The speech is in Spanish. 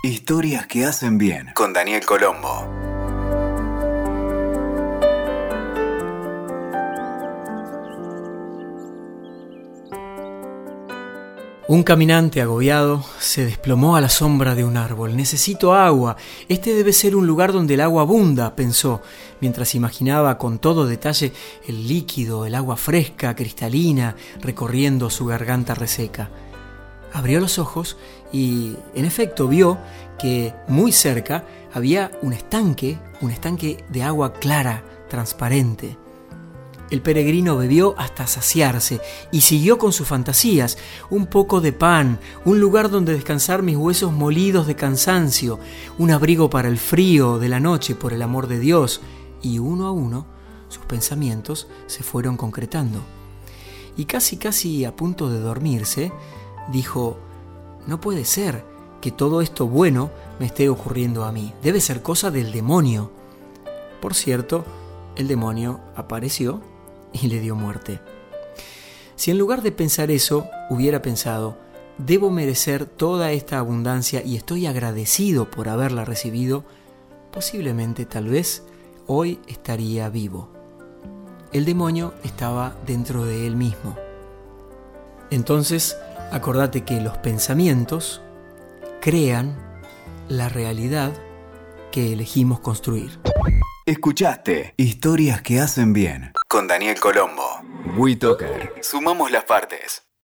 Historias que hacen bien con Daniel Colombo. Un caminante agobiado se desplomó a la sombra de un árbol. Necesito agua. Este debe ser un lugar donde el agua abunda, pensó, mientras imaginaba con todo detalle el líquido, el agua fresca, cristalina, recorriendo su garganta reseca. Abrió los ojos y, en efecto, vio que muy cerca había un estanque, un estanque de agua clara, transparente. El peregrino bebió hasta saciarse y siguió con sus fantasías, un poco de pan, un lugar donde descansar mis huesos molidos de cansancio, un abrigo para el frío de la noche, por el amor de Dios, y uno a uno sus pensamientos se fueron concretando. Y casi casi a punto de dormirse, dijo, no puede ser que todo esto bueno me esté ocurriendo a mí, debe ser cosa del demonio. Por cierto, el demonio apareció y le dio muerte. Si en lugar de pensar eso hubiera pensado, debo merecer toda esta abundancia y estoy agradecido por haberla recibido, posiblemente tal vez hoy estaría vivo. El demonio estaba dentro de él mismo. Entonces, acordate que los pensamientos crean la realidad que elegimos construir. Escuchaste Historias que hacen bien con Daniel Colombo. WeToker. Sumamos las partes.